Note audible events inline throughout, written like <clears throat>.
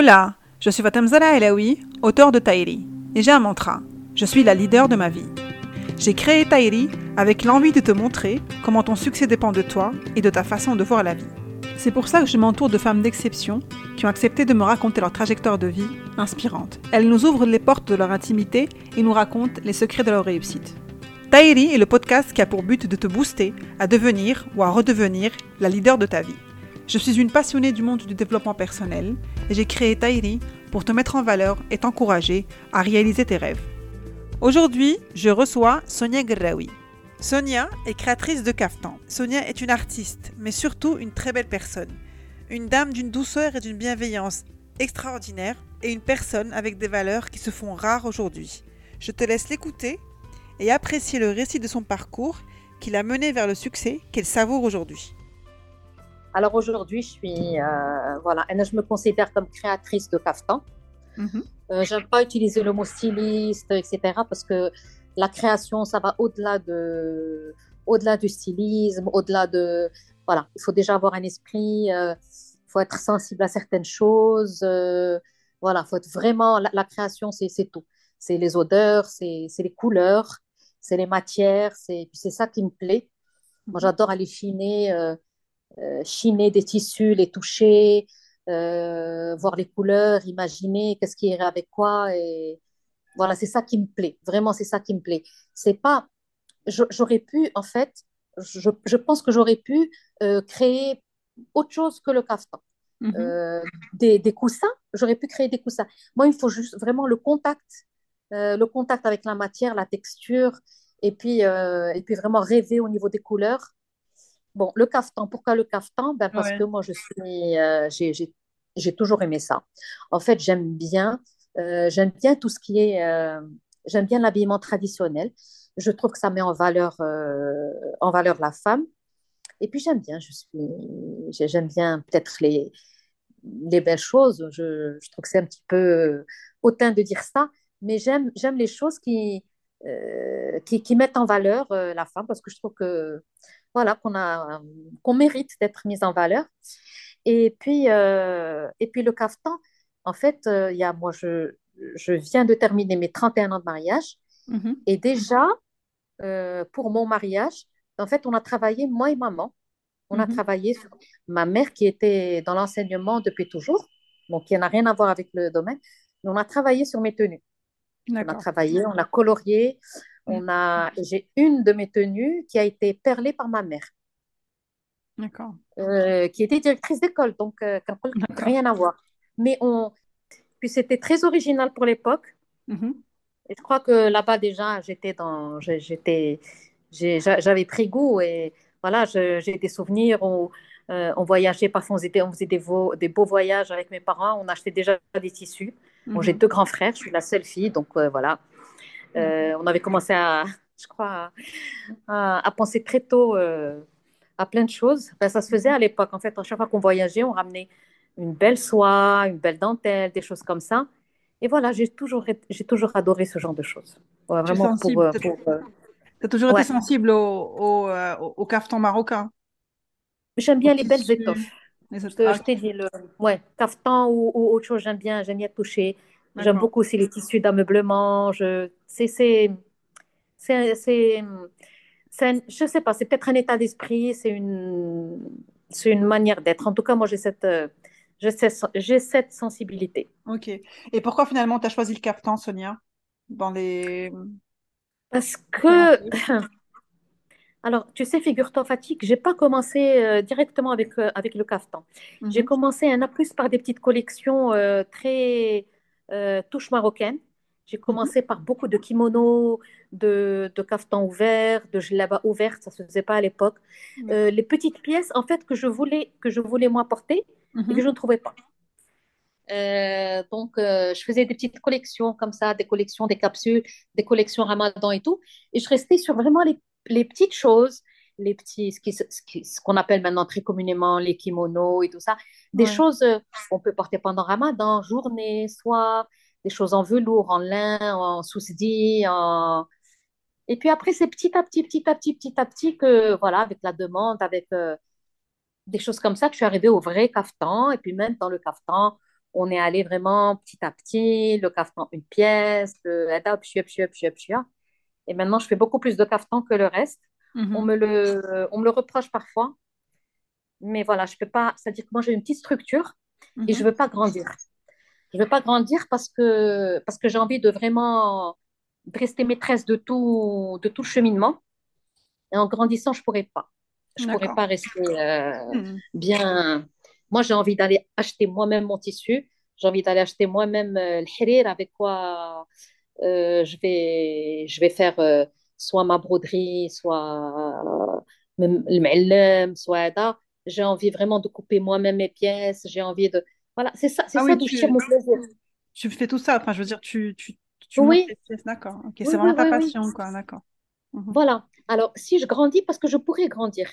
Hola, je suis Fatemzala Elaoui, auteur de Taïri, et j'ai un mantra. Je suis la leader de ma vie. J'ai créé Taïri avec l'envie de te montrer comment ton succès dépend de toi et de ta façon de voir la vie. C'est pour ça que je m'entoure de femmes d'exception qui ont accepté de me raconter leur trajectoire de vie inspirante. Elles nous ouvrent les portes de leur intimité et nous racontent les secrets de leur réussite. Taïri est le podcast qui a pour but de te booster à devenir ou à redevenir la leader de ta vie. Je suis une passionnée du monde du développement personnel et j'ai créé Taïri pour te mettre en valeur et t'encourager à réaliser tes rêves. Aujourd'hui, je reçois Sonia Guerraoui. Sonia est créatrice de Kaftan. Sonia est une artiste, mais surtout une très belle personne. Une dame d'une douceur et d'une bienveillance extraordinaire et une personne avec des valeurs qui se font rares aujourd'hui. Je te laisse l'écouter et apprécier le récit de son parcours qui l'a menée vers le succès qu'elle savoure aujourd'hui. Alors aujourd'hui, je suis, euh, voilà, je me considère comme créatrice de caftan. Mm J'aime pas utiliser le mot styliste, etc. Parce que la création, ça va au-delà de, au-delà du stylisme, au-delà de, voilà, il faut déjà avoir un esprit, il euh, faut être sensible à certaines choses. voilà, faut être vraiment, la, création, c'est, tout. C'est les odeurs, c'est, les couleurs, c'est les matières, c'est, ça qui me plaît. Moi, mhm. j'adore aller chiner chiner des tissus, les toucher, euh, voir les couleurs, imaginer qu'est-ce qui irait avec quoi. Et voilà, c'est ça qui me plaît. Vraiment, c'est ça qui me plaît. C'est pas. J'aurais pu, en fait, je, je pense que j'aurais pu euh, créer autre chose que le caftan. Mhm. des, des, coussins, j'aurais pu créer des coussins. Moi, il faut juste vraiment le contact, le contact avec la matière, la texture, et puis, et puis vraiment rêver au niveau des couleurs. Bon, le caftan, pourquoi le caftan? Ben Parce que moi, je suis, euh, j'ai toujours aimé ça. En fait, j'aime bien, euh, j'aime bien tout ce qui est, euh, j'aime bien l'habillement traditionnel. Je trouve que ça met en valeur, en valeur la femme. Et puis j'aime bien, je suis, j'aime bien peut-être les, les belles choses. Je, je trouve que c'est un petit peu hautain de dire ça, mais j'aime, j'aime les choses qui, qui, qui, mettent en valeur la femme parce que je trouve que voilà, qu'on a, qu'on mérite d'être mise en valeur. Et puis, euh, et puis le caftan, en fait, euh, y a, moi, je, je viens de terminer mes 31 ans de mariage. Mhm. Et déjà, euh, pour mon mariage, en fait, on a travaillé, moi et maman, on a mhm. travaillé sur ma mère qui était dans l'enseignement depuis toujours, donc qui n'a rien à voir avec le domaine, mais on a travaillé sur mes tenues. On a travaillé, on a colorié, on a, j'ai une de mes tenues qui a été perlée par ma mère. D'accord. Euh, qui était directrice d'école, donc euh, rien à voir. Mais on, puis c'était très original pour l'époque. Mm-hmm. Et je crois que là-bas déjà, j'étais dans, j'étais, j'avais pris goût et voilà, j'ai des souvenirs où euh, on voyageait, parfois on faisait, on faisait des, beaux, des, beaux voyages avec mes parents, on achetait déjà des tissus. j'ai mm-hmm. deux grands frères, je suis la seule fille, donc voilà. Euh, on avait commencé à, <laughs> je crois, à, penser très tôt euh, à plein de choses. Ben, ça se faisait à l'époque. En fait, à chaque fois qu'on voyageait, on ramenait une belle soie, une belle dentelle, des choses comme ça. Et voilà, j'ai toujours, j'ai toujours adoré ce genre de choses. vraiment pour. Euh, tu as toujours été sensible au, au, au, cafeton marocain J'aime bien les belles étoffes. je, t'ai dit, le ouais, cafeton ou, ou, autre chose, j'aime bien, j'aime bien toucher. J'aime beaucoup aussi les tissus d'ameublement. Je, c'est, c'est, je sais pas, c'est peut-être un état d'esprit, c'est une, c'est une manière d'être. En tout cas, moi, j'ai cette, j'ai cette, sensibilité. Ok. Et pourquoi finalement tu as choisi le caftan, Sonia, dans les... Parce que, <clears throat> alors, tu sais, figure-toi, fatigue, j'ai pas commencé euh, directement avec, euh, avec le caftan. J'ai mhm. commencé un a plus par des petites collections euh, très euh, touche marocaine. J'ai mhm. commencé par beaucoup de kimonos, de, de caftans ouverts, de gelaba ouverts, ça se faisait pas à l'époque. Euh, les petites pièces, en fait, que je voulais, que je voulais moi porter et que mhm. je ne trouvais pas. Euh, donc, je faisais des petites collections comme ça, des collections, des capsules, des collections ramadan et tout. Et je restais sur vraiment les, les petites choses, les petits, ce qu'on appelle maintenant très communément les kimonos et tout ça, des choses euh, qu'on peut porter pendant Ramadan, journée, soir, des choses en velours, en lin, en sousdi, en... Et puis après, c'est petit à petit, petit à petit, petit à petit que, voilà, avec la demande, avec euh, des choses comme ça, que je suis arrivée au vrai caftan. Et puis même dans le caftan, on est allé vraiment petit à petit, le caftan une pièce, le et maintenant je fais beaucoup plus de caftan que le reste. On, me le, on me le reproche parfois, mais voilà, je peux pas, c'est-à-dire que moi j'ai une petite structure et je mhm. veux pas grandir. Je veux pas grandir parce que, parce que j'ai envie de vraiment rester maîtresse de tout, de tout le cheminement. Et en grandissant, je pourrais pas. Je pourrais pas rester euh, mhm. bien. Moi, j'ai envie d'aller acheter moi-même mon tissu. J'ai envie d'aller acheter moi-même euh, le hirir avec quoi euh, je, vais, je vais faire soit ma broderie, soit le m'ellem, soit j'ai envie vraiment de couper moi-même mes pièces, j'ai envie de... Voilà, c'est ça, c'est ah ça d'où je mon plaisir. Tu fais tout ça, enfin, je veux dire, tu, tu, tu oui. tes pièces, d'accord. Ok, c'est vraiment ta passion, quoi, d'accord. Mhm. Voilà. Alors, si je grandis, parce que je pourrais grandir,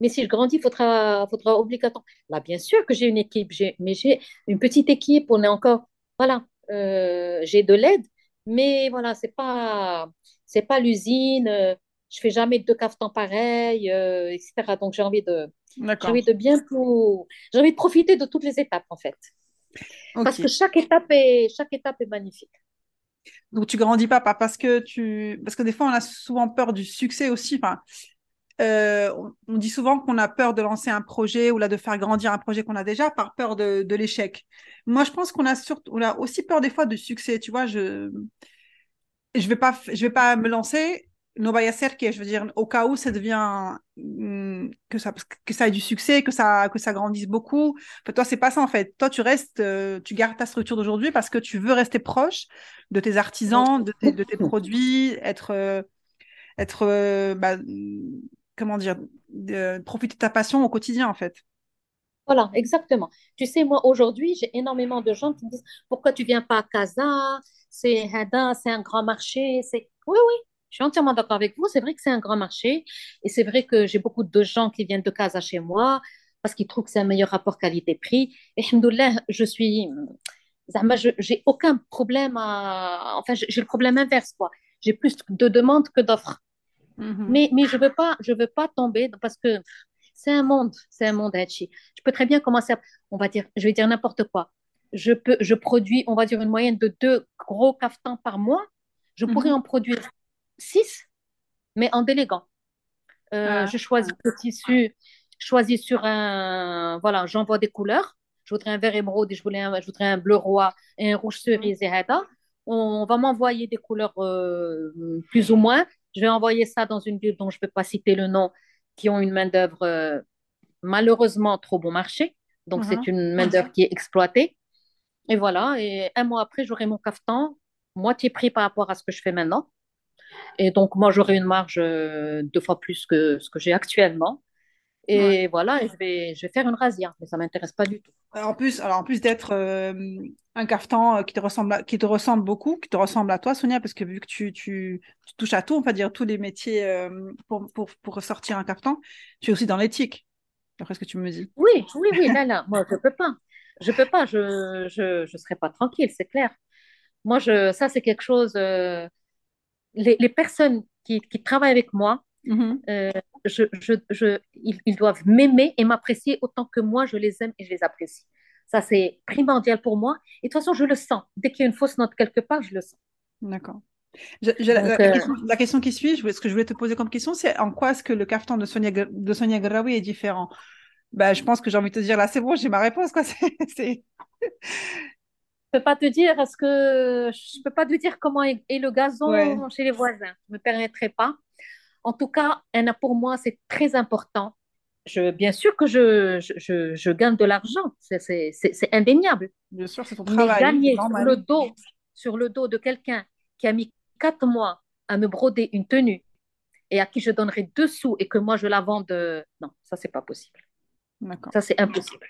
mais si je grandis, il faudra, faudra obligatoirement. Là, bien sûr que j'ai une équipe, mais j'ai une petite équipe, on est encore, voilà, euh, j'ai de l'aide, mais voilà, c'est pas, c'est pas l'usine, euh, je fais jamais deux caftans pareils, euh, etc. Donc j'ai envie de, j'ai envie de bien tout, j'ai envie de profiter de toutes les étapes en fait, parce que chaque étape est, chaque étape est magnifique. Donc tu grandis pas, pas parce que tu, parce que des fois on a souvent peur du succès aussi. Enfin, euh, on, dit souvent qu'on a peur de lancer un projet ou là de faire grandir un projet qu'on a déjà par peur de, de l'échec. Moi, je pense qu'on a surtout, on a aussi peur des fois du succès. Tu vois, je, je vais pas, je vais pas me lancer no vaya a que, je veux dire, au cas où ça devient mm, que ça que ça ait du succès, que ça que ça grandisse beaucoup. Enfin, toi, c'est pas ça en fait. Toi, tu restes, euh, tu gardes ta structure d'aujourd'hui parce que tu veux rester proche de tes artisans, de tes, de tes produits, être euh, être euh, bah, comment dire, profiter de ta passion au quotidien en fait. Voilà, exactement. Tu sais, moi, aujourd'hui, j'ai énormément de gens qui me disent Pourquoi tu viens pas à Casa? C'est c'est un grand marché. C'est Oui, oui, je suis entièrement d'accord avec vous. C'est vrai que c'est un grand marché et c'est vrai que j'ai beaucoup de gens qui viennent de Casa chez moi parce qu'ils trouvent que c'est un meilleur rapport qualité-prix. Et je suis. J'ai aucun problème à. Enfin, j'ai le problème inverse, quoi. J'ai plus de demandes que d'offres. Mm-hmm. Mais, mais je ne veux, pas, je veux pas tomber parce que c'est un monde, c'est un monde, Hachi. Je peux très bien commencer à, on va dire, je vais dire n'importe quoi. Je, peux, je produis, on va dire, une moyenne de deux gros caftans par mois. Je pourrais mm-hmm. en produire 6, mais en déléguant. Euh, ah. Je choisis le tissu, choisis sur un. Voilà, j'envoie des couleurs. Je voudrais un vert émeraude et je, voulais un, je voudrais un bleu roi et un rouge cerise et On va m'envoyer des couleurs euh, plus ou moins. Je vais envoyer ça dans une ville dont je ne vais pas citer le nom, qui ont une main-d'œuvre euh, malheureusement trop bon marché. Donc, c'est uh-huh. une main-d'œuvre qui est exploitée. Et voilà. Et un mois après, j'aurai mon cafetan, moitié prix par rapport à ce que je fais maintenant. Et donc, moi, j'aurai une marge euh, deux fois plus que ce que j'ai actuellement. Et voilà, je, vais, je vais faire une razzia, mais ça ne m'intéresse pas du tout. En plus, alors en plus d'être euh, un caftan euh, qui te, ressemble qui te ressemble beaucoup, qui te ressemble à toi, Sonia, parce que vu que tu, tu, touches à tout, on va dire tous les métiers pour, pour, pour ressortir un caftan, tu es aussi dans l'éthique, d'après ce que tu me dis. Oui, oui, oui, là, là, moi, je ne peux pas. Je ne peux pas, je ne je, je serai pas tranquille, c'est clair. Moi, je, ça, c'est quelque chose les, personnes qui, travaillent avec moi, mm-hmm. euh, je, je, ils, doivent m'aimer et m'apprécier autant que moi, je les aime et je les apprécie. Ça, c'est primordial pour moi. Et de toute façon, je le sens. Dès qu'il y a une fausse note quelque part, je le sens. D'accord. Euh, la, question, qui suit, ce que je voulais te poser comme question, c'est en quoi est-ce que le caftan de Sonia, de Sonia Graoui est différent? Ben, Je pense que j'ai envie de te dire, là, c'est bon, j'ai ma réponse. Quoi. <laughs> c'est peux pas te dire, est-ce que je peux pas te dire comment est, le gazon chez les voisins. Je me permettrai pas. En tout cas, pour moi, c'est très important. Je, bien sûr que je, je, je gagne de l'argent, c'est indéniable. Bien sûr, c'est ton travail. Mais gagner sur le, dos, sur le dos de quelqu'un qui a mis quatre mois à me broder une tenue et à qui je donnerai deux sous et que moi je la vende, non, ça c'est pas possible. Ça c'est impossible.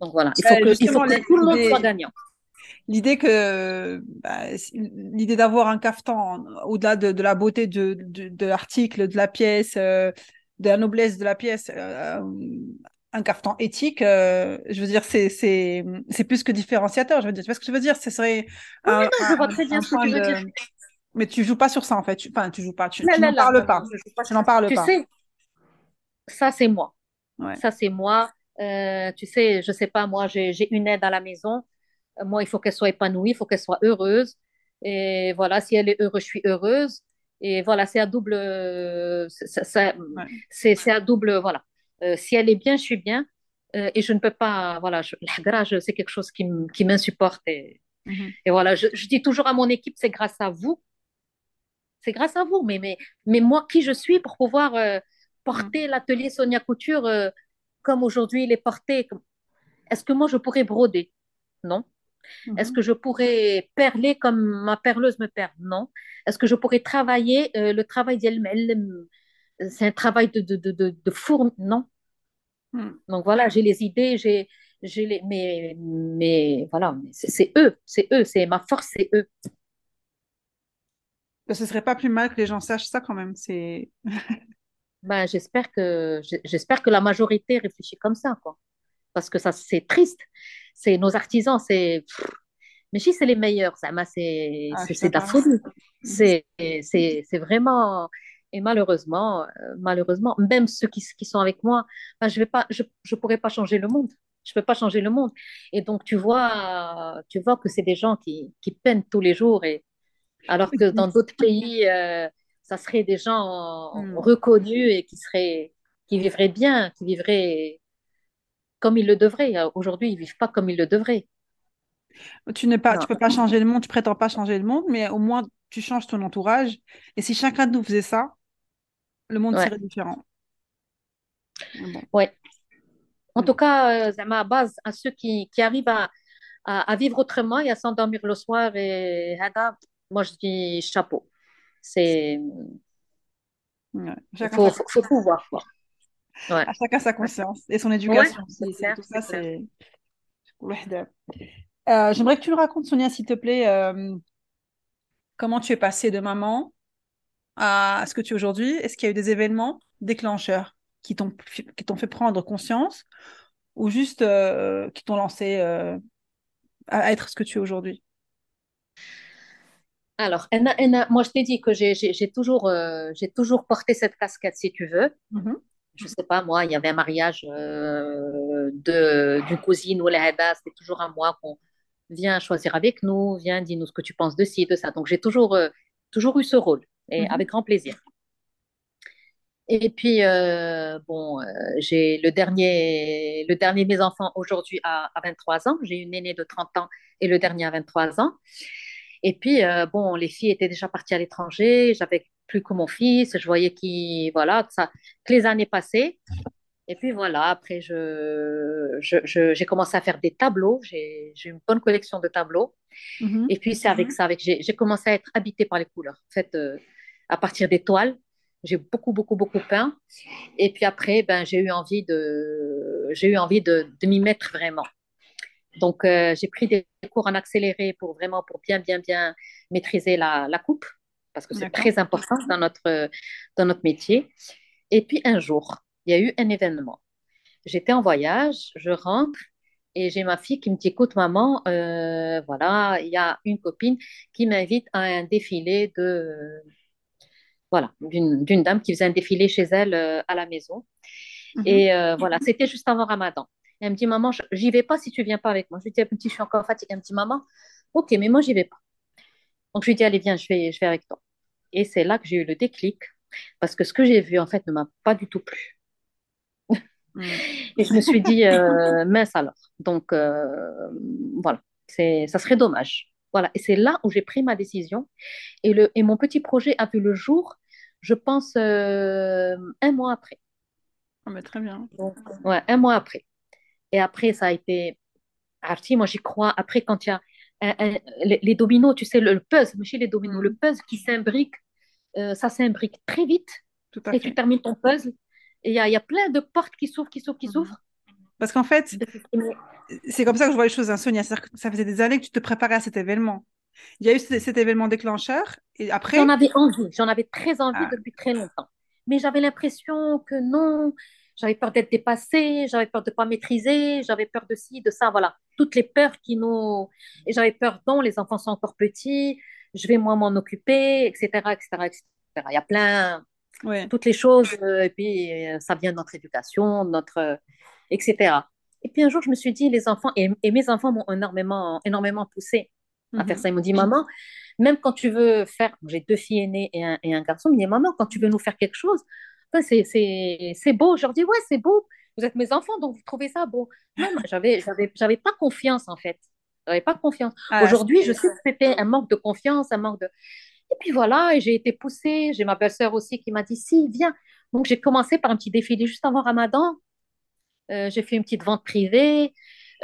Donc voilà, il faut, que, tout le monde soit gagnant. L'idée que bah, l'idée d'avoir un caftan au-delà de, la beauté de, de, l'article, de la pièce, euh, de la noblesse de la pièce, euh, un caftan éthique, euh, je veux dire, c'est, c'est, c'est plus que différenciateur. Je veux dire, tu vois ce que je veux dire? Ce serait. Oui, je vois très bien ce que tu veux dire. Mais tu joues pas sur ça en fait. Tu... Enfin, tu joues pas. Tu, n'en parles pas. Tu n'en parles pas. Tu sais, ça c'est moi. Ça c'est moi. Euh, tu sais, je sais pas, moi, j'ai une aide à la maison. Moi, il faut qu'elle soit épanouie, il faut qu'elle soit heureuse. Et voilà, si elle est heureuse, je suis heureuse. Et voilà, c'est à double. C'est à double. Voilà. Euh, si elle est bien, je suis bien. Euh, et je ne peux pas. Voilà, la c'est quelque chose qui m'insupporte. Et, mhm. et voilà, je, je, dis toujours à mon équipe, c'est grâce à vous. C'est grâce à vous. Mais, mais, mais moi, qui je suis pour pouvoir euh, porter mhm. l'atelier Sonia Couture comme aujourd'hui il est porté Est-ce que moi, je pourrais broder? Non. Est-ce mhm. que je pourrais perler comme ma perleuse me perle Non. Est-ce que je pourrais travailler le travail d'elle C'est un travail de, de, de, de fourne Non. Hmm. Donc voilà, j'ai les idées, j'ai, j'ai les, mais, mais voilà, c'est eux, c'est eux, c'est ma force, c'est eux. Ce serait pas plus mal que les gens sachent ça quand même. C'est. Ben, j'espère que j'espère que la majorité réfléchit comme ça, quoi. Parce que ça, c'est triste. C'est nos artisans, c'est. Mais si c'est les meilleurs, ça, c'est ah, c'est de la folie. C'est c'est vraiment et malheureusement, euh, malheureusement, même ceux qui, qui sont avec moi, ben, je ne pas, je, je pourrais pas changer le monde. Je peux pas changer le monde. Et donc, tu vois, tu vois que c'est des gens qui, qui peinent tous les jours. Et, alors que dans d'autres pays, euh, ça serait des gens hmm. reconnus et qui, seraient, qui vivraient bien, qui vivraient comme ils le devraient. Aujourd'hui, ils ne vivent pas comme ils le devraient. Tu ne pas, tu peux pas changer le monde, tu prétends pas changer le monde, mais au moins tu changes ton entourage. Et si chacun de nous faisait ça, le monde serait différent. Ouais. En tout cas, euh, à base, à ceux qui, qui arrivent à, à, vivre autrement et à s'endormir le soir, et moi je dis chapeau. C'est. Il faut, faut, pouvoir. Ouais. À chacun sa conscience et son éducation. tout ça, c'est. Euh, J'aimerais que tu me racontes, Sonia, s'il te plaît, euh, comment tu es passée de maman à ce que tu es aujourd'hui Est-ce qu'il y a eu des événements déclencheurs qui t'ont fait prendre conscience ou juste euh, qui t'ont lancé à être ce que tu es aujourd'hui? Alors, moi, je t'ai dit que j'ai toujours, euh, toujours porté cette casquette, si tu veux. Mm-hmm. Je ne sais pas, moi, il y avait un mariage d'une cousine ou la c'était toujours à moi qu'on vient choisir avec nous, viens, dis-nous ce que tu penses de ci, de ça. Donc, j'ai toujours, toujours eu ce rôle et mhm. avec grand plaisir. Et puis, euh, bon, euh, j'ai le dernier, le dernier de mes enfants aujourd'hui à, 23 ans. J'ai une aînée de 30 ans et le dernier à 23 ans. Et puis, euh, bon, les filles étaient déjà parties à l'étranger. J'avais plus que mon fils. Je voyais qui, voilà, que, ça, que les années passaient. Et puis voilà, après, je, j'ai je, commencé à faire des tableaux. J'ai une bonne collection de tableaux. Mhm. Et puis, c'est avec mhm. ça, avec, j'ai commencé à être habitée par les couleurs. En fait, à partir des toiles. J'ai beaucoup, beaucoup, beaucoup peint. Et puis après, ben, j'ai eu envie de, j'ai eu envie de, de m'y mettre vraiment. Donc, euh, j'ai pris des cours en accéléré pour vraiment, pour bien, bien, bien maîtriser la, la coupe, parce que c'est très important dans notre, dans notre métier. Et puis, un jour, il y a eu un événement. J'étais en voyage, je rentre et j'ai ma fille qui me dit, écoute, maman, euh, voilà, il y a une copine qui m'invite à un défilé de, voilà, d'une dame qui faisait un défilé chez elle euh, à la maison. Mhm. Et euh, voilà, c'était juste avant Ramadan. Elle me dit, maman, j'y vais pas si tu viens pas avec moi. Je lui dis, petit, je suis encore fatiguée. Elle me dit, maman, ok, mais moi, j'y vais pas. Donc, je lui dis, allez, viens, je vais, je vais avec toi. Et c'est là que j'ai eu le déclic, parce que ce que j'ai vu, en fait, ne m'a pas du tout plu. Mm. Et je me suis dit, euh, <laughs> mince alors. Donc, voilà, ça serait dommage. Voilà, et c'est là où j'ai pris ma décision. Et, le, et mon petit projet a vu le jour, je pense, euh, un mois après. Ah, mais très bien. ouais, un mois après. Et après, ça a été. Arti, moi, j'y crois. Après, quand il y a les, dominos, tu sais, le, puzzle, mais les dominos, le mm. puzzle qui s'imbrique, euh, ça s'imbrique très vite. Tout à et tu termines ton puzzle. Et il y a, y a, plein de portes qui s'ouvrent, qui s'ouvrent, qui mm. s'ouvrent. Parce qu'en fait, c'est comme ça que je vois les choses, hein, Sonia. que ça faisait des années que tu te préparais à cet événement. Il y a eu cet, événement déclencheur et après. J'en avais envie, j'en avais très envie ah. depuis très longtemps. Mais j'avais l'impression que non, j'avais peur d'être dépassée, j'avais peur de ne pas maîtriser, j'avais peur de ci, de ça, voilà. Toutes les peurs qui nous. Et j'avais peur, non, les enfants sont encore petits, je vais moi m'en occuper, etc., etc., etc. Il y a plein. Toutes les choses, euh, et puis euh, ça vient de notre éducation, notre etc. Et puis un jour, je me suis dit, les enfants, et, mes enfants m'ont énormément, énormément poussé à faire mhm. ça. Ils m'ont dit, maman, même quand tu veux faire, j'ai deux filles aînées et un, et un garçon, ils m'ont dit, maman, quand tu veux nous faire quelque chose, c'est beau. Je leur dis, ouais, c'est beau. Vous êtes mes enfants, donc vous trouvez ça beau. Non, j'avais, j'avais pas confiance, en fait. J'avais pas confiance. Ah, Aujourd'hui, je sais que c'était un manque de confiance, un manque de. Et puis voilà, et j'ai été poussée. J'ai ma belle-sœur aussi qui m'a dit, si, viens. Donc j'ai commencé par un petit défilé juste avant Ramadan. Euh, j'ai fait une petite vente privée.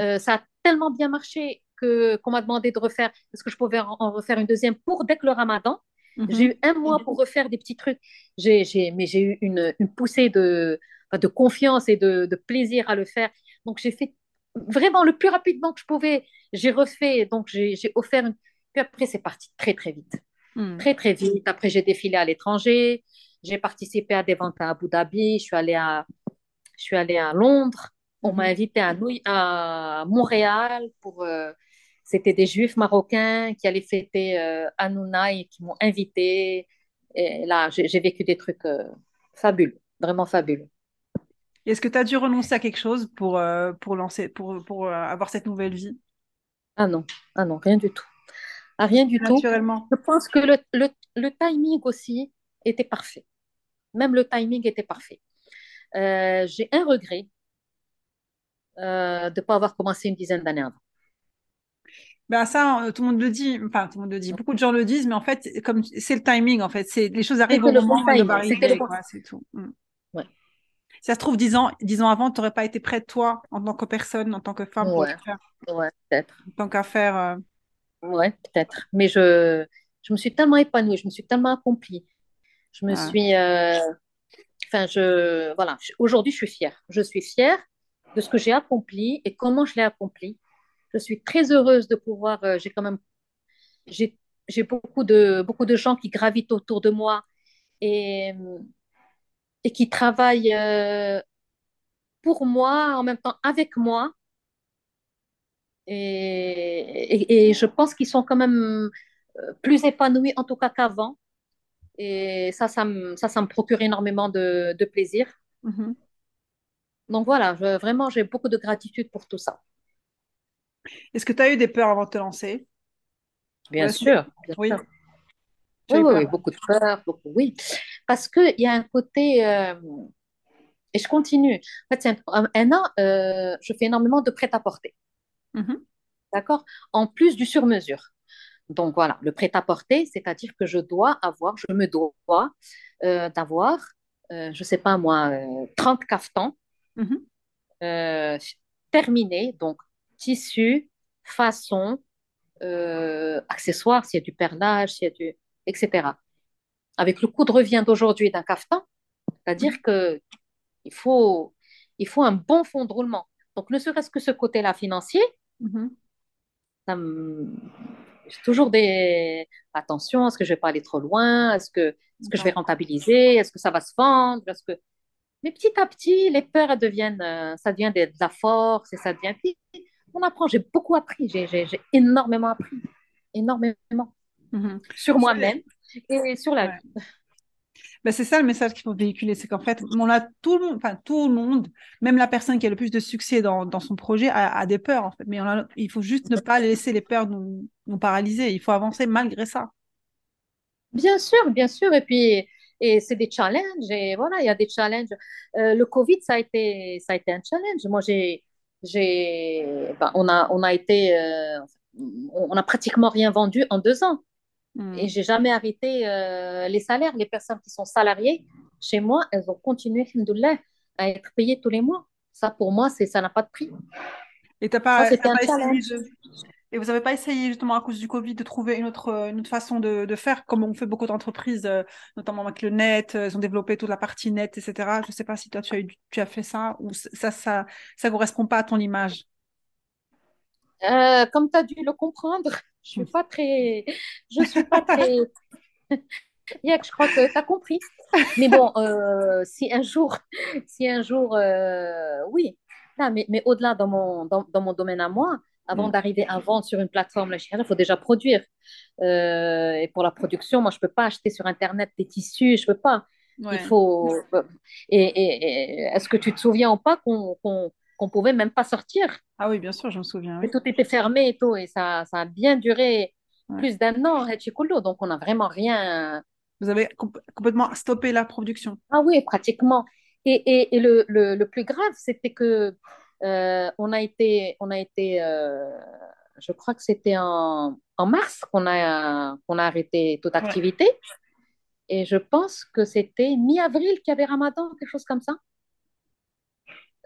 Euh, ça a tellement bien marché que qu'on m'a demandé de refaire. Est-ce que je pouvais en refaire une deuxième pour dès que le Ramadan mhm. J'ai eu un mois pour refaire des petits trucs. J'ai, mais j'ai eu une, une poussée de, de confiance et de, de, plaisir à le faire. Donc j'ai fait vraiment le plus rapidement que je pouvais. J'ai refait, donc j'ai offert. Une... Puis après, c'est parti très, très vite. Hmm. Très, très vite. Après, j'ai défilé à l'étranger. J'ai participé à des ventes à Abu Dhabi. Je suis allée à, je suis allée à Londres. On m'a hmm. invité à, à Montréal pour. Euh, c'était des juifs marocains qui allaient fêter euh, Hanouna et qui m'ont invité. Et là, j'ai vécu des trucs euh, fabuleux, vraiment fabuleux. Est-ce que tu as dû renoncer à quelque chose pour, euh, pour, lancer, pour, pour euh, avoir cette nouvelle vie? Ah non, ah non, rien du tout. Ah, rien du tout. Je pense que le, le, le, timing aussi était parfait. Même le timing était parfait. Euh, j'ai un regret de ne pas avoir commencé une dizaine d'années avant. Ben ça, tout le monde le dit, enfin tout le monde le dit, beaucoup de gens le disent, mais en fait, comme c'est le timing, en fait, c'est les choses arrivent au moment où arriver, c'est tout. Mm. Ouais ça se trouve, dix ans, dix ans avant, tu n'aurais pas été prête, toi, en tant que personne, en tant que femme, ouais. pour faire. Ouais, peut-être. En tant qu'affaire. Euh... Ouais, peut-être. Mais je, je me suis tellement épanouie, je me suis tellement accomplie. Je me suis. Euh, enfin, je. Voilà. Aujourd'hui, je suis fière. Je suis fière de ce que j'ai accompli et comment je l'ai accompli. Je suis très heureuse de pouvoir. Euh, j'ai quand même. J'ai beaucoup de, beaucoup de gens qui gravitent autour de moi. Et et qui travaillent euh, pour moi, en même temps avec moi. Et, et, je pense qu'ils sont quand même euh, plus épanouis, en tout cas qu'avant. Et ça, ça me, ça, ça me procure énormément de, de plaisir. Mm-hmm. Donc voilà, vraiment, j'ai beaucoup de gratitude pour tout ça. Est-ce que tu as eu des peurs avant de te lancer? Bien sûr. oui. Oui, oui, beaucoup de peur, beaucoup, oui. Parce qu'il y a un côté, euh, et je continue. En fait, un, un, an, euh, je fais énormément de prêt-à-porter. Mm-hmm. D'accord? En plus du sur-mesure. Donc voilà, le prêt-à-porter, c'est-à-dire que je dois avoir, je me dois euh, d'avoir, je ne sais pas moi, 30 caftans mm-hmm. terminés, donc tissu, façon, accessoires, s'il y a du perlage, s'il y a du etc. Avec le coût de revient d'aujourd'hui d'un cafetan, c'est-à-dire que il faut, il faut un bon fonds de roulement. Donc, ne serait-ce que ce côté-là financier, mm-hmm. j'ai toujours des attention, est-ce que je vais pas aller trop loin? Est-ce que, est que je vais rentabiliser? Est-ce que ça va se vendre? Est-ce que... Mais petit à petit, les peurs deviennent, euh, ça devient de, la force et ça devient. On apprend, j'ai beaucoup appris, j'ai énormément appris, énormément. Mhm. sur moi-même et sur la vie. Ben, c'est ça le message qu'il faut véhiculer, c'est qu'en fait, on a tout le monde, enfin tout le monde, même la personne qui a le plus de succès dans, dans son projet a, des peurs en fait. Mais on il faut juste ne pas laisser les peurs nous, nous, paralyser. Il faut avancer malgré ça. Bien sûr, bien sûr. Et puis, et c'est des challenges. Et voilà, il y a des challenges. Euh, le Covid, ça a été, ça a été un challenge. Moi, j'ai, j'ai, ben, on a, on a été, euh, on a pratiquement rien vendu en deux ans. Hmm. Et j'ai jamais arrêté euh, les salaires. Les personnes qui sont salariées chez moi, elles ont continué, à être payées tous les mois. Ça, pour moi, c'est ça n'a pas de prix. Et t'as pas, pas essayé Et vous n'avez pas essayé justement à cause du Covid de trouver une autre, une autre façon de, faire, comme on fait beaucoup d'entreprises, euh, notamment avec le net, elles ont développé toute la partie net, etc. Je ne sais pas si toi tu as, tu as fait ça ou ça, ça, ça correspond pas à ton image. Euh, comme tu as dû le comprendre, <laughs> je suis pas très, je suis pas très. <laughs> Je crois que tu as compris. Mais bon, euh, si un jour, si un jour, euh, oui. mais, mais au-delà dans mon, dans, dans, mon domaine à moi, avant mm. d'arriver à vendre sur une plateforme, il faut déjà produire. Euh, et pour la production, moi, je peux pas acheter sur Internet des tissus, je peux pas. Il faut. Et, et, est-ce que tu te souviens ou pas qu'on qu'on pouvait même pas sortir? Ah oui, bien sûr, je me souviens. tout était fermé et tout, et ça, ça a bien duré plus d'un an, donc on n'a vraiment rien. Vous avez complètement stoppé la production. Ah oui, pratiquement. Et, et, et le, le, plus grave, c'était que euh, on a été, on a été euh, je crois que c'était en, en, mars qu'on a, qu'on a arrêté toute activité. Et je pense que c'était mi-avril qu'il y avait Ramadan, quelque chose comme ça.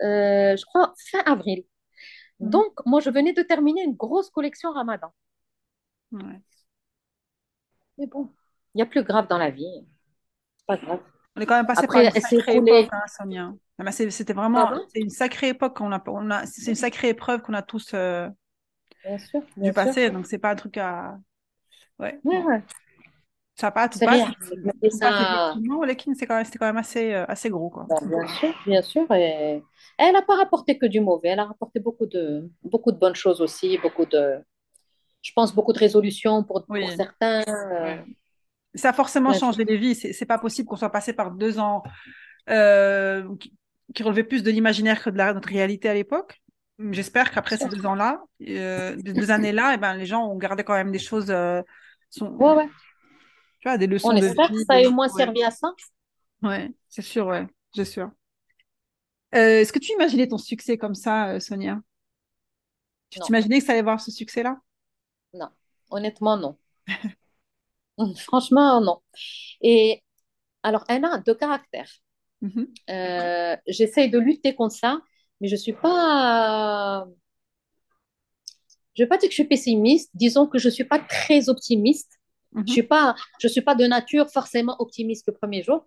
Euh, je crois fin avril. Donc, moi, je venais de terminer une grosse collection Ramadan. Ouais. Mais bon, il y a plus grave dans la vie. Pas grave. On est quand même passé par une sacrée époque, hein, Sonia. C'était vraiment c'est une sacrée époque qu'on a, on a c'est une sacrée épreuve qu'on a tous euh, bien sûr, bien du passé, donc c'est pas un truc à. Ouais. ouais, Ça n'a pas tout pas. Ça... c'est quand, quand même assez, euh, assez gros. Quoi. Bah, bien sûr, bien sûr. Et... Elle n'a pas rapporté que du mauvais, elle a rapporté beaucoup de, beaucoup de bonnes choses aussi, beaucoup de, je pense, beaucoup de résolutions pour, pour certains. Euh, ça a forcément changé les vies. C'est pas possible qu'on soit passé par deux ans euh, qui, relevaient plus de l'imaginaire que de la, notre réalité à l'époque. J'espère qu'après ces deux ans-là, euh, deux années-là, et eh ben, les gens ont gardé quand même des choses. Euh, sont, ouais, ouais. Tu vois, des leçons On de espère que ça a au moins servi à ça. Ouais, c'est sûr, ouais, c'est sûr. Euh, Est-ce que tu imaginais ton succès comme ça, Sonia? Tu t'imaginais que ça allait avoir ce succès-là? Non, honnêtement, non. <laughs> <laughs> Franchement, non. Et alors, elle a deux caractères. Mm-hmm. Euh, j'essaye de lutter contre ça, mais je suis pas. Je ne vais pas dire que je suis pessimiste. Disons que je ne suis pas très optimiste. Je ne suis, pas, je suis pas de nature forcément optimiste le premier jour.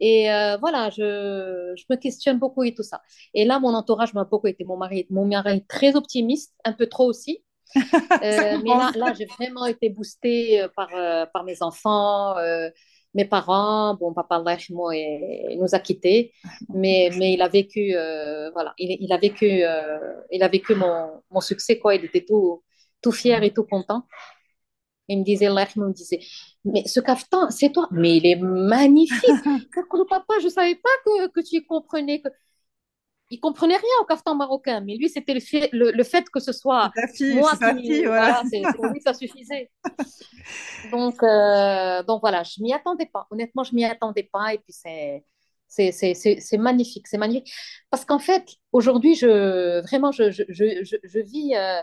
Et euh, voilà, je, je, me questionne beaucoup et tout ça. Et là, mon entourage m'a beaucoup été mon mari, mon mari est très optimiste, un peu trop aussi. <laughs> Euh, mais là, là j'ai vraiment été boostée euh, par, euh, par mes enfants, mes parents. Bon, papa il nous a quittés, mais, mais il a vécu, voilà, il, il, a vécu, il a vécu mon, mon, succès, quoi. Il était tout, tout fier et tout content. Il me disait, il me disait, mais ce cafetan, c'est toi. Mais il est magnifique. <laughs> papa, je ne savais pas que, que tu comprenais. Que il comprenait rien au caftan marocain, mais lui, c'était le, fait, le, fait que ce soit fille, moi qui, fille, voilà. pour lui, ça suffisait. <laughs> donc, euh, donc voilà, je m'y attendais pas. Honnêtement, je m'y attendais pas, et puis c'est c'est magnifique, c'est magnifique, parce qu'en fait, aujourd'hui, je vraiment, je, je, je, je vis, euh,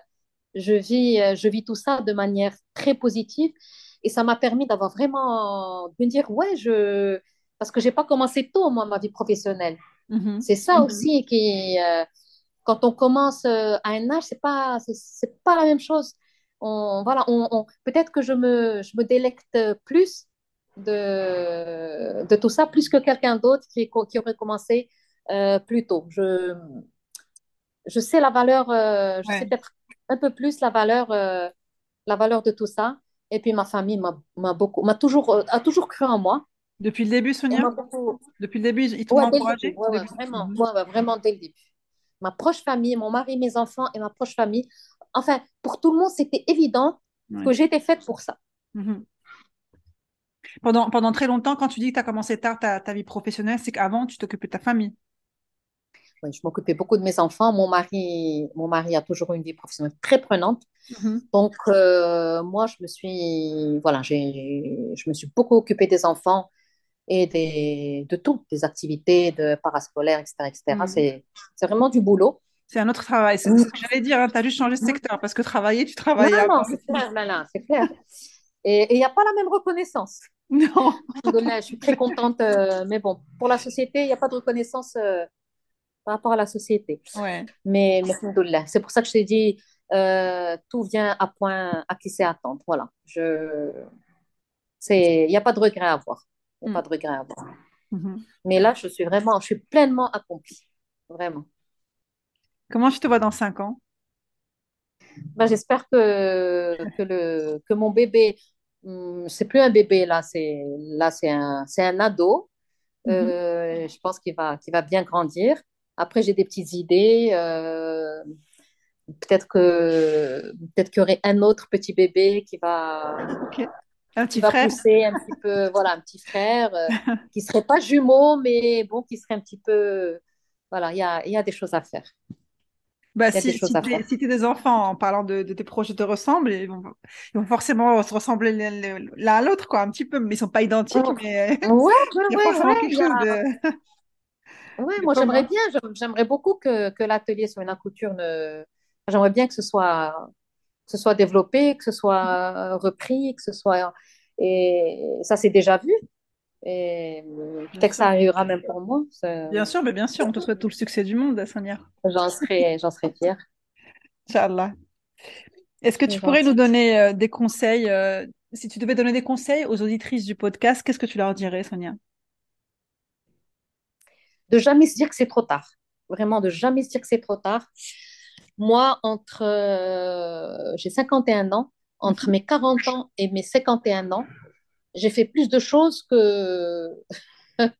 je vis, euh, je vis tout ça de manière très positive, et ça m'a permis d'avoir vraiment de me dire, ouais, je, parce que j'ai pas commencé tôt moi ma vie professionnelle. Mm-hmm. C'est ça mm-hmm. aussi qui, euh, quand on commence euh, à un âge, c'est pas, c'est pas la même chose. On, voilà, on, peut-être que je me, je me délecte plus de, de tout ça, plus que quelqu'un d'autre qui, qui aurait commencé euh, plus tôt. Je, je sais la valeur, je sais peut-être un peu plus la valeur, la valeur de tout ça. Et puis ma famille m'a beaucoup, m'a toujours, a toujours cru en moi. Depuis le début, Sonia Depuis le début, ils t'ont encouragé vraiment, vraiment dès le début. Ma proche famille, mon mari, mes enfants et ma proche famille. Enfin, pour tout le monde, c'était évident que j'étais faite pour ça. Mhm. Pendant, pendant très longtemps, quand tu dis que tu as commencé tard ta, ta vie professionnelle, c'est qu'avant, tu t'occupais de ta famille. Oui, je m'occupais beaucoup de mes enfants. Mon mari, mon mari a toujours eu une vie professionnelle très prenante. Mhm. Donc, euh, moi, je me suis, voilà, je me suis beaucoup occupée des enfants et des, de tout, des activités de parascolaires, etc. etc. Mm. C'est vraiment du boulot. C'est un autre travail, c'est ce que j'allais dire, hein. tu as juste changé de secteur parce que travailler, tu travailles. Non, non, c'est clair, c'est clair. Et il n'y a pas la même reconnaissance. <laughs> Non. je suis très contente, euh, mais bon, pour la société, il n'y a pas de reconnaissance euh, par rapport à la société. Ouais. Mais, mais c'est pour ça que je t'ai dit, euh, tout vient à point à qui sait attendre. Voilà. Je... Il n'y a pas de regret à avoir. Il n'y a pas mm. de regret à avoir. Mm-hmm. Mais là, je suis vraiment, je suis pleinement accomplie. Vraiment. Comment je te vois dans cinq ans? Ben, J'espère que, que, le, que mon bébé, hmm, c'est plus un bébé là, c'est là c'est un, un ado. Mm-hmm. Euh, je pense qu'il va, qu'il va bien grandir. Après, j'ai des petites idées. Euh, peut-être que peut-être qu'il y aurait un autre petit bébé qui va, un petit va pousser un petit peu, <laughs> voilà, un petit frère euh, qui serait pas jumeau, mais bon, qui serait un petit peu, voilà, il y a, y a, des choses à faire. Bah, si, si tu es des enfants, en parlant de, tes projets te ressemblent, ils vont, ils vont forcément se ressembler l'un à l'autre, quoi, un petit peu, mais ils sont pas identiques, oh. mais ouais, <laughs> il y a forcément quelque chose de... <laughs> Oui, moi j'aimerais bien, j'aimerais beaucoup que, que l'atelier sur une Couture, ne... j'aimerais bien que ce soit, que ce soit développé, que ce soit repris, que ce soit... Et ça, c'est déjà vu. Et peut-être que ça arrivera même pour moi. Bien sûr, mais bien sûr, on te souhaite tout le succès du monde, Sonia. J'en serais, j'en serais fière. Inch'Allah. Est-ce que tu pourrais nous donner euh, des conseils euh, Si tu devais donner des conseils aux auditrices du podcast, qu'est-ce que tu leur dirais, Sonia De jamais se dire que c'est trop tard. Vraiment, de jamais se dire que c'est trop tard. Moi, entre. Euh, j'ai 51 ans. Entre mhm. mes 40 ans et mes 51 ans, j'ai fait plus de choses que, <laughs>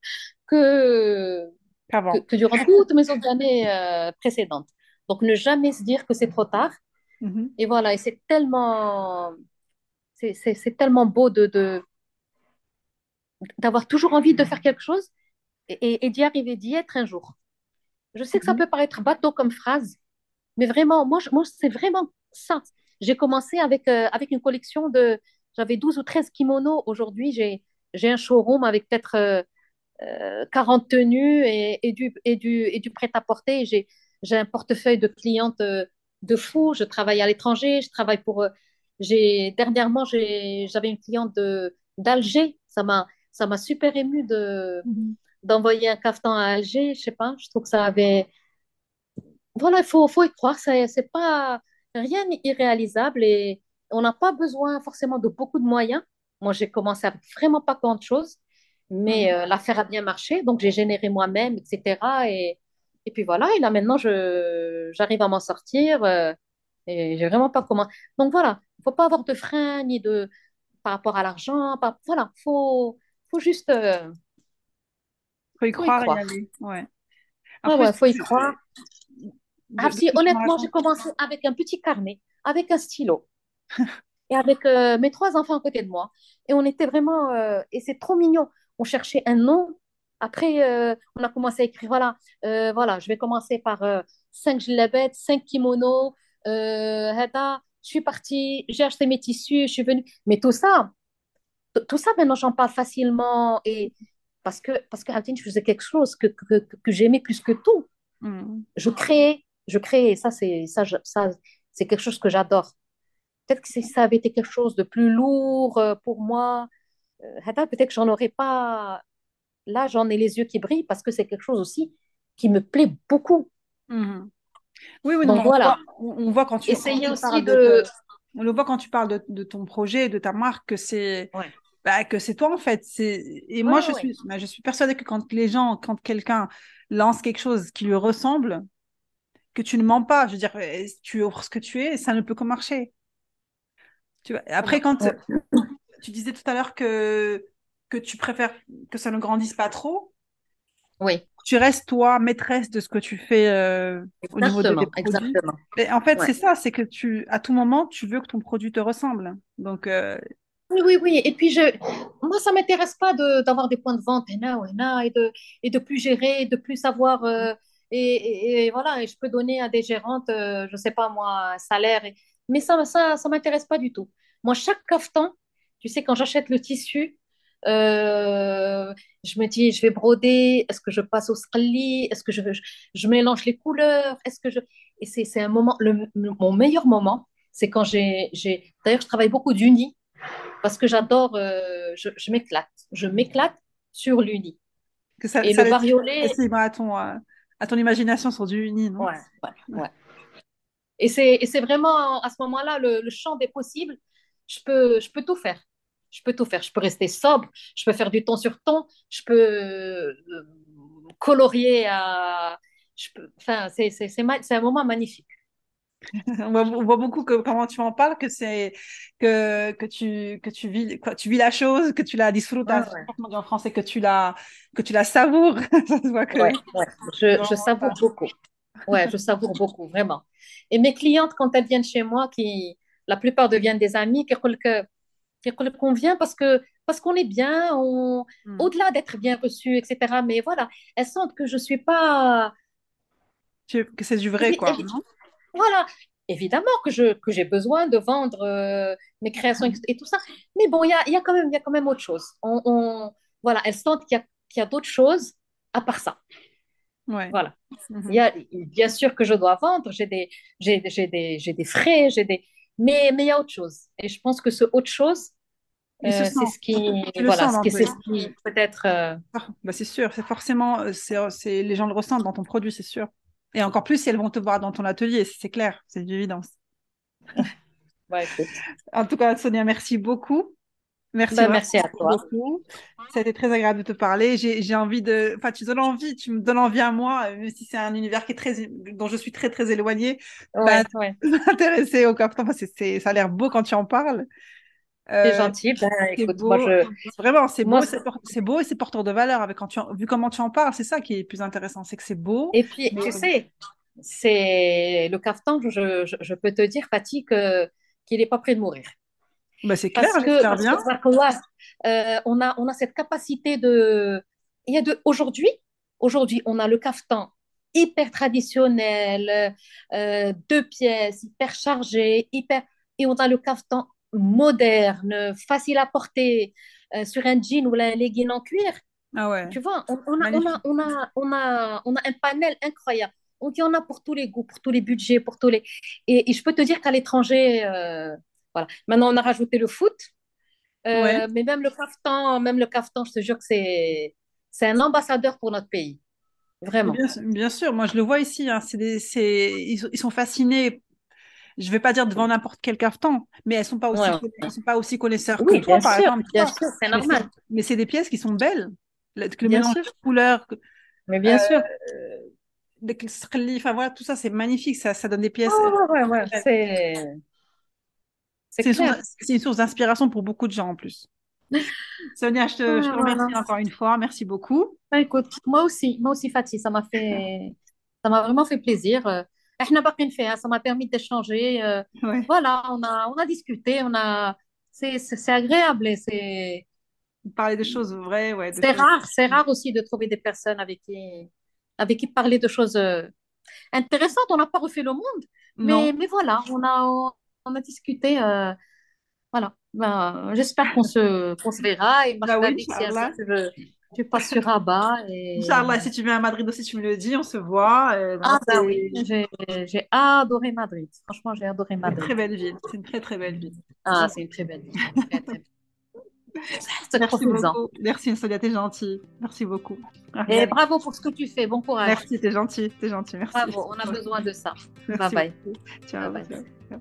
que, que, durant toutes mes autres années euh, précédentes. Donc, ne jamais se dire que c'est trop tard. Mm-hmm. Et voilà, et c'est tellement, c'est tellement beau de, de d'avoir toujours envie de faire quelque chose et, et, d'y arriver, d'y être un jour. Je sais que ça mm-hmm. peut paraître bateau comme phrase, mais vraiment, moi, moi c'est vraiment ça. J'ai commencé avec, euh, avec une collection de, j'avais 12 ou 13 kimonos. Aujourd'hui, j'ai, j'ai un showroom avec peut-être 40 euh, euh, tenues et, et, du, et, du, et du prêt-à-porter. J'ai, j'ai un portefeuille de clientes euh, de fou. Je travaille à l'étranger. Je travaille pour. j'ai, dernièrement, j'ai, j'avais une cliente de, d'Alger. Ça m'a, ça m'a super ému de, mm-hmm. d'envoyer un cafetan à Alger. Je sais pas. Je trouve que ça avait. Voilà, il faut, faut y croire. C'est pas rien irréalisable et on n'a pas besoin forcément de beaucoup de moyens. Moi, j'ai commencé avec vraiment pas grand chose, mais mhm. euh, l'affaire a bien marché, donc j'ai généré moi-même, etc. Et, et puis voilà, et là maintenant, j'arrive à m'en sortir euh, et j'ai vraiment pas comment. Donc voilà, il faut pas avoir de frein ni de par rapport à l'argent. Voilà, faut, faut juste. Euh, faut y croire, y aller. Ouais. Après, faut y croire. Ah, si, honnêtement, j'ai commencé avec un petit carnet, avec un stylo <laughs> et avec euh, mes trois enfants à côté de moi. Et on était vraiment. Euh, et c'est trop mignon. On cherchait un nom. Après, euh, on a commencé à écrire voilà, voilà, je vais commencer par cinq bête cinq kimonos. je suis partie, j'ai acheté mes tissus, je suis venue. Mais tout ça, tout ça, maintenant, j'en parle facilement. Et parce que, parce que je faisais quelque chose que, que, que j'aimais plus que tout. Mm. Je créais, je créais. Ça, c'est ça, ça, c'est quelque chose que j'adore. Peut-être que si ça avait été quelque chose de plus lourd euh, pour moi, euh, peut-être que j'en aurais pas. Là, j'en ai les yeux qui brillent parce que c'est quelque chose aussi qui me plaît beaucoup. Mhm. Oui, oui, Donc, voilà. On voit, quand tu, aussi de... On le voit quand tu parles de, ton projet, de ta marque, que c'est bah, que c'est toi en fait. Et moi, je, Suis, bah, je suis persuadée que quand les gens, quand quelqu'un lance quelque chose qui lui ressemble, que tu ne ments pas. Je veux dire, tu offres ce que tu es, ça ne peut que marcher. Après, quand tu disais tout à l'heure que, que tu préfères que ça ne grandisse pas trop, oui. tu restes toi maîtresse de ce que tu fais euh, au niveau de tes produits. Exactement. en fait, c'est ça, c'est que tu, à tout moment, tu veux que ton produit te ressemble. Donc, euh, Oui, oui, oui. Et puis, je... moi, ça ne m'intéresse pas d'avoir des points de vente et, de, et de plus gérer, de plus savoir. Euh, et, et, voilà, et je peux donner à des gérantes, je ne sais pas moi, un salaire. Et, mais ça, ça, ça m'intéresse pas du tout. Moi, chaque cafetan, tu sais, quand j'achète le tissu, euh, je me dis, je vais broder, est-ce que je passe au scali, est-ce que je, je, mélange les couleurs, est-ce que je... Et c'est un moment, le, mon meilleur moment, c'est quand j'ai... D'ailleurs, je travaille beaucoup d'uni, parce que j'adore, euh, je, m'éclate, je m'éclate sur l'uni. Que ça, et le bariolé... Ton, à ton imagination sur du uni, non? Ouais, ouais, ouais. Et c'est vraiment à ce moment-là le, champ des possibles. Je peux, je peux tout faire. Je peux tout faire. Je peux rester sobre, je peux faire du ton sur ton, je peux euh, colorier à. Je peux, enfin, c'est un moment magnifique. On, voit, beaucoup que, comment tu en parles, que c'est que, que, tu, que tu, vis, quoi, tu vis la chose, que tu la disfrutas, en français, que tu la, que tu la savoures. <laughs> Je, je savoure beaucoup. Ouais, je savoure beaucoup, vraiment. Et mes clientes, quand elles viennent chez moi, qui, la plupart deviennent des amis, qui qu'on vient parce que parce qu'on est bien, on, hmm. au-delà d'être bien reçu, etc. Mais voilà, elles sentent que je suis pas que c'est du vrai, quoi. Voilà, évidemment que je que j'ai besoin de vendre euh, mes créations et tout ça, mais bon, il y a, y a quand même il y a quand même autre chose. On, voilà, elles sentent qu'il y a qu'il y a d'autres choses à part ça. Ouais. Voilà. Il y a, bien sûr que je dois vendre, j'ai des, j'ai, j'ai des, j'ai des frais, j'ai des... Mais, mais il y a autre chose. Et je pense que ce autre chose, euh, c'est ce qui, voilà, ce qui, c'est ce qui peut-être. Euh, ah, bah c'est sûr, c'est forcément, c'est, c'est, les gens le ressentent dans ton produit, c'est sûr. Et encore plus si elles vont te voir dans ton atelier, c'est clair, c'est une évidence. <laughs> ouais, en tout cas, Sonia, merci beaucoup. Merci, bah, merci à toi. Ça a été très agréable de te parler. J'ai envie de. Enfin, tu donnes envie, tu me donnes envie à moi, même si c'est un univers qui est très, dont je suis très, très éloignée. Ouais, bah, ouais. <laughs> M'intéresser au que ça a l'air beau quand tu en parles. C'est gentil. Ben, écoute, moi, je... Vraiment, c'est beau, c'est beau et c'est porteur de valeur. Avec quand tu Vu comment tu en parles, c'est ça qui est plus intéressant, c'est que c'est beau. Et puis, tu sais, c'est le caftan, je, je, je, peux te dire, Fatih, qu'il n'est pas prêt de mourir. Bah, c'est clair, j'espère bien. euh, on, a, on a cette capacité de. Il y a de... Aujourd'hui, aujourd'hui, on a le caftan hyper traditionnel, euh, deux pièces, hyper chargé, hyper. Et on a le caftan moderne, facile à porter euh, sur un jean ou un legging en cuir. Ah ouais. Tu vois, on, on, a, on, a, on, a, on, a, on, a, un panel incroyable. Donc, il y en a pour tous les goûts, pour tous les budgets, pour tous les. Et, je peux te dire qu'à l'étranger, euh, voilà. Maintenant, on a rajouté le foot. Euh, mais même le caftan, même le caftan, je te jure que c'est, c'est un ambassadeur pour notre pays. Vraiment. Bien, sûr, moi je le vois ici. Hein. C'est c'est, ils, sont fascinés. Je ne vais pas dire devant n'importe quel caftan, mais elles ne sont, pas aussi, sont pas aussi connaisseurs que toi, par exemple. Bien sûr, c'est normal. Mais c'est des pièces qui sont belles. Le, le mélange de couleurs. Mais bien sûr. Euh, enfin voilà, tout ça, c'est magnifique. Ça, ça donne des pièces. ouais, ouais, c'est c'est une source d'inspiration pour beaucoup de gens en plus. <laughs> Sonia, je te, je te ah, remercie encore une fois. Merci beaucoup. Bah, écoute, moi aussi, moi aussi, Fatih, ça m'a fait, ça m'a vraiment fait plaisir. Euh, hein, ça m'a permis d'échanger. Euh, voilà, on a, on a discuté, on a, c'est agréable et c'est. Parler de choses vraies, ouais. C'est rare, c'est rare aussi de trouver des personnes avec qui, avec qui parler de choses euh, intéressantes. On n'a pas refait le monde, mais, mais voilà, on a, on a discuté. Euh, voilà. Ben, J'espère qu'on se, qu se verra. Et bah oui, tu, passes sur Rabat. Et... Inch'Allah, si tu viens à Madrid aussi, tu me le dis, on se voit. ah, bah oui, j'ai adoré Madrid. Franchement, j'ai adoré Madrid. C'est une très belle ville. C'est une très, très belle ville. Ah, c'est une très belle ville. <laughs> Merci beaucoup. Merci, Sonia, t'es gentille. Merci beaucoup. Et bravo pour ce que tu fais. Bon courage. Merci, t'es gentil. T'es gentil. Merci. Bravo, on a besoin de ça. bye bye. Ciao. bye. bye.